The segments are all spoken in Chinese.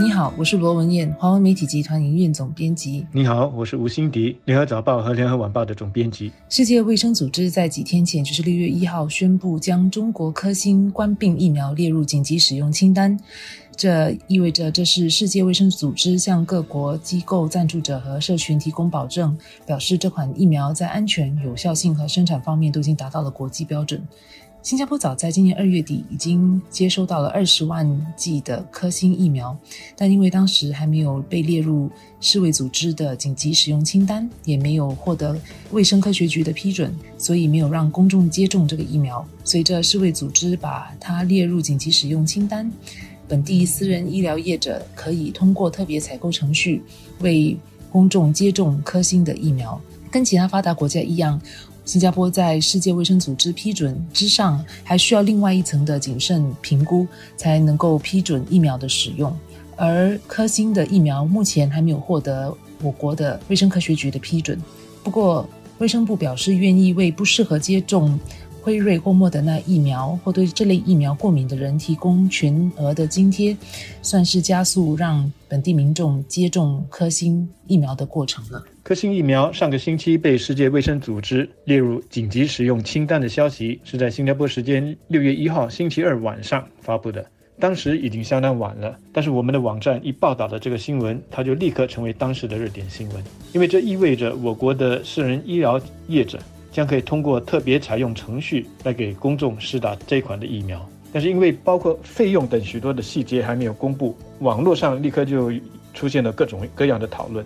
你好，我是罗文艳，华文媒体集团营运总编辑。你好，我是吴欣迪，联合早报和联合晚报的总编辑。世界卫生组织在几天前，就是六月一号，宣布将中国科兴冠病疫苗列入紧急使用清单。这意味着这是世界卫生组织向各国机构赞助者和社群提供保证，表示这款疫苗在安全、有效性和生产方面都已经达到了国际标准。新加坡早在今年二月底已经接收到了二十万剂的科兴疫苗，但因为当时还没有被列入世卫组织的紧急使用清单，也没有获得卫生科学局的批准，所以没有让公众接种这个疫苗。随着世卫组织把它列入紧急使用清单，本地私人医疗业者可以通过特别采购程序为公众接种科兴的疫苗。跟其他发达国家一样。新加坡在世界卫生组织批准之上，还需要另外一层的谨慎评估，才能够批准疫苗的使用。而科兴的疫苗目前还没有获得我国的卫生科学局的批准。不过，卫生部表示愿意为不适合接种。辉瑞或莫德纳疫苗，或对这类疫苗过敏的人提供全额的津贴，算是加速让本地民众接种科兴疫苗的过程了。科兴疫苗上个星期被世界卫生组织列入紧急使用清单的消息，是在新加坡时间六月一号星期二晚上发布的。当时已经相当晚了，但是我们的网站一报道了这个新闻，它就立刻成为当时的热点新闻，因为这意味着我国的私人医疗业者。将可以通过特别采用程序来给公众施打这款的疫苗，但是因为包括费用等许多的细节还没有公布，网络上立刻就出现了各种各样的讨论。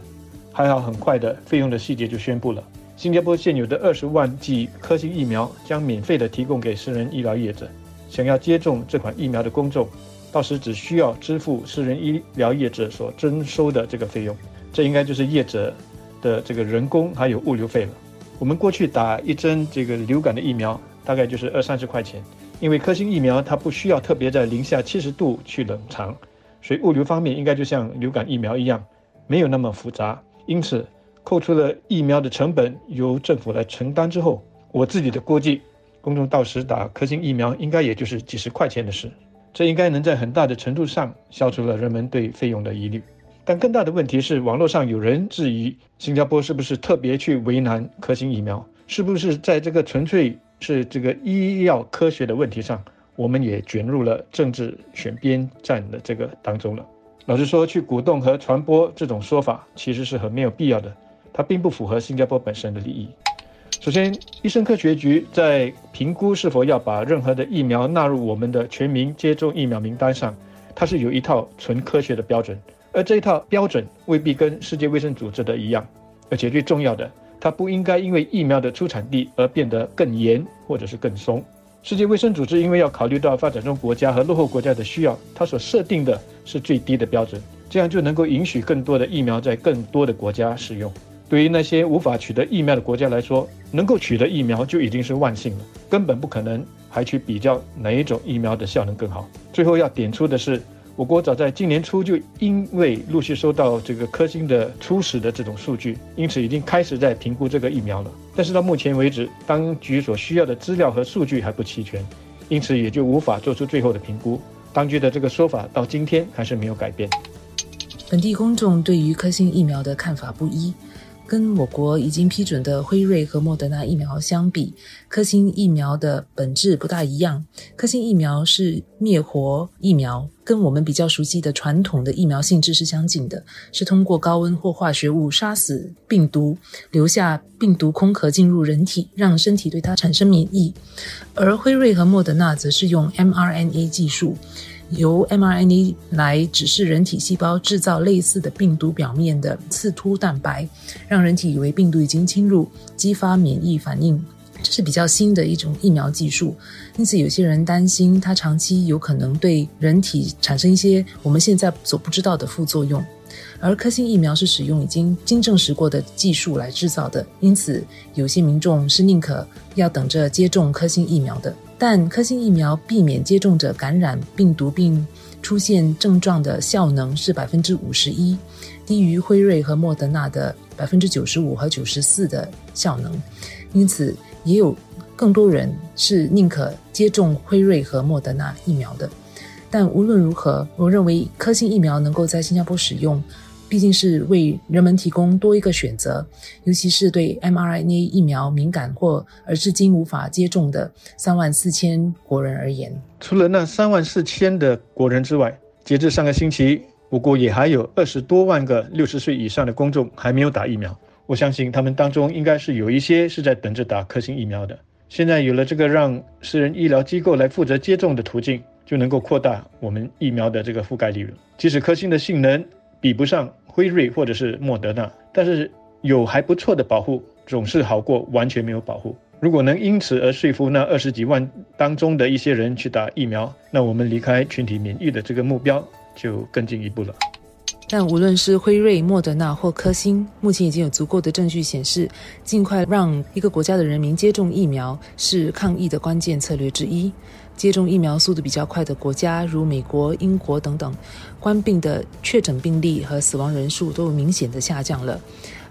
还好，很快的费用的细节就宣布了：新加坡现有的二十万剂科兴疫苗将免费的提供给私人医疗业者，想要接种这款疫苗的公众，到时只需要支付私人医疗业者所征收的这个费用，这应该就是业者的这个人工还有物流费了。我们过去打一针这个流感的疫苗，大概就是二三十块钱，因为科兴疫苗它不需要特别在零下七十度去冷藏，所以物流方面应该就像流感疫苗一样，没有那么复杂。因此，扣除了疫苗的成本由政府来承担之后，我自己的估计，公众到时打科兴疫苗应该也就是几十块钱的事，这应该能在很大的程度上消除了人们对费用的疑虑。但更大的问题是，网络上有人质疑新加坡是不是特别去为难科兴疫苗？是不是在这个纯粹是这个医药科学的问题上，我们也卷入了政治选边站的这个当中了？老实说，去鼓动和传播这种说法，其实是很没有必要的，它并不符合新加坡本身的利益。首先，医生科学局在评估是否要把任何的疫苗纳入我们的全民接种疫苗名单上，它是有一套纯科学的标准。而这一套标准未必跟世界卫生组织的一样，而且最重要的，它不应该因为疫苗的出产地而变得更严或者是更松。世界卫生组织因为要考虑到发展中国家和落后国家的需要，它所设定的是最低的标准，这样就能够允许更多的疫苗在更多的国家使用。对于那些无法取得疫苗的国家来说，能够取得疫苗就已经是万幸了，根本不可能还去比较哪一种疫苗的效能更好。最后要点出的是。我国早在今年初就因为陆续收到这个科兴的初始的这种数据，因此已经开始在评估这个疫苗了。但是到目前为止，当局所需要的资料和数据还不齐全，因此也就无法做出最后的评估。当局的这个说法到今天还是没有改变。本地公众对于科兴疫苗的看法不一。跟我国已经批准的辉瑞和莫德纳疫苗相比，科兴疫苗的本质不大一样。科兴疫苗是灭活疫苗，跟我们比较熟悉的传统的疫苗性质是相近的，是通过高温或化学物杀死病毒，留下病毒空壳进入人体，让身体对它产生免疫。而辉瑞和莫德纳则是用 mRNA 技术。由 mRNA 来指示人体细胞制造类似的病毒表面的刺突蛋白，让人体以为病毒已经侵入，激发免疫反应。这是比较新的一种疫苗技术，因此有些人担心它长期有可能对人体产生一些我们现在所不知道的副作用。而科兴疫苗是使用已经经证实过的技术来制造的，因此有些民众是宁可要等着接种科兴疫苗的。但科兴疫苗避免接种者感染病毒并出现症状的效能是百分之五十一，低于辉瑞和莫德纳的百分之九十五和九十四的效能。因此，也有更多人是宁可接种辉瑞和莫德纳疫苗的。但无论如何，我认为科兴疫苗能够在新加坡使用。毕竟是为人们提供多一个选择，尤其是对 mRNA 疫苗敏感或而至今无法接种的三万四千国人而言。除了那三万四千的国人之外，截至上个星期，我国也还有二十多万个六十岁以上的公众还没有打疫苗。我相信他们当中应该是有一些是在等着打科兴疫苗的。现在有了这个让私人医疗机构来负责接种的途径，就能够扩大我们疫苗的这个覆盖率了。即使科兴的性能比不上。辉瑞或者是莫德纳，但是有还不错的保护，总是好过完全没有保护。如果能因此而说服那二十几万当中的一些人去打疫苗，那我们离开群体免疫的这个目标就更进一步了。但无论是辉瑞、莫德纳或科兴，目前已经有足够的证据显示，尽快让一个国家的人民接种疫苗是抗疫的关键策略之一。接种疫苗速度比较快的国家，如美国、英国等等，官病的确诊病例和死亡人数都明显的下降了。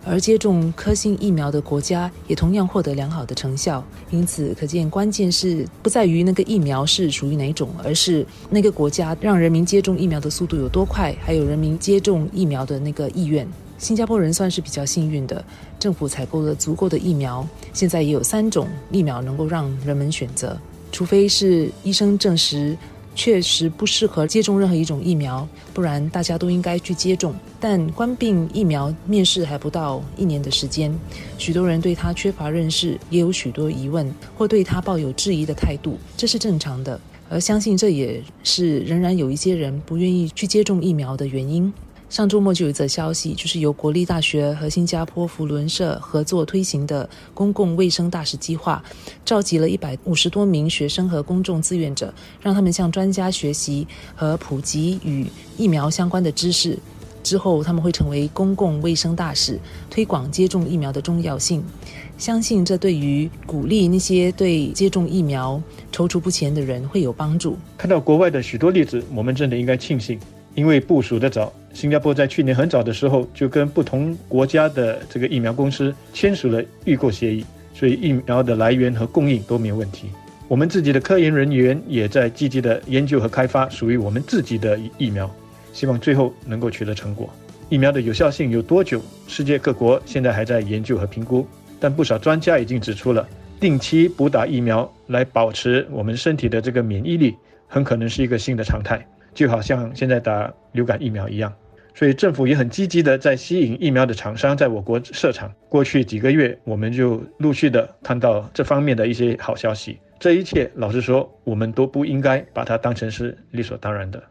而接种科兴疫苗的国家也同样获得良好的成效。因此，可见关键是不在于那个疫苗是属于哪种，而是那个国家让人民接种疫苗的速度有多快，还有人民接种疫苗的那个意愿。新加坡人算是比较幸运的，政府采购了足够的疫苗，现在也有三种疫苗能够让人们选择。除非是医生证实确实不适合接种任何一种疫苗，不然大家都应该去接种。但冠病疫苗面世还不到一年的时间，许多人对它缺乏认识，也有许多疑问，或对它抱有质疑的态度，这是正常的。而相信这也是仍然有一些人不愿意去接种疫苗的原因。上周末就有一则消息，就是由国立大学和新加坡福伦社合作推行的公共卫生大使计划，召集了一百五十多名学生和公众志愿者，让他们向专家学习和普及与疫苗相关的知识。之后，他们会成为公共卫生大使，推广接种疫苗的重要性。相信这对于鼓励那些对接种疫苗踌躇不前的人会有帮助。看到国外的许多例子，我们真的应该庆幸。因为部署的早，新加坡在去年很早的时候就跟不同国家的这个疫苗公司签署了预购协议，所以疫苗的来源和供应都没有问题。我们自己的科研人员也在积极的研究和开发属于我们自己的疫苗，希望最后能够取得成果。疫苗的有效性有多久？世界各国现在还在研究和评估，但不少专家已经指出了，定期补打疫苗来保持我们身体的这个免疫力，很可能是一个新的常态。就好像现在打流感疫苗一样，所以政府也很积极的在吸引疫苗的厂商在我国设厂。过去几个月，我们就陆续的看到这方面的一些好消息。这一切，老实说，我们都不应该把它当成是理所当然的。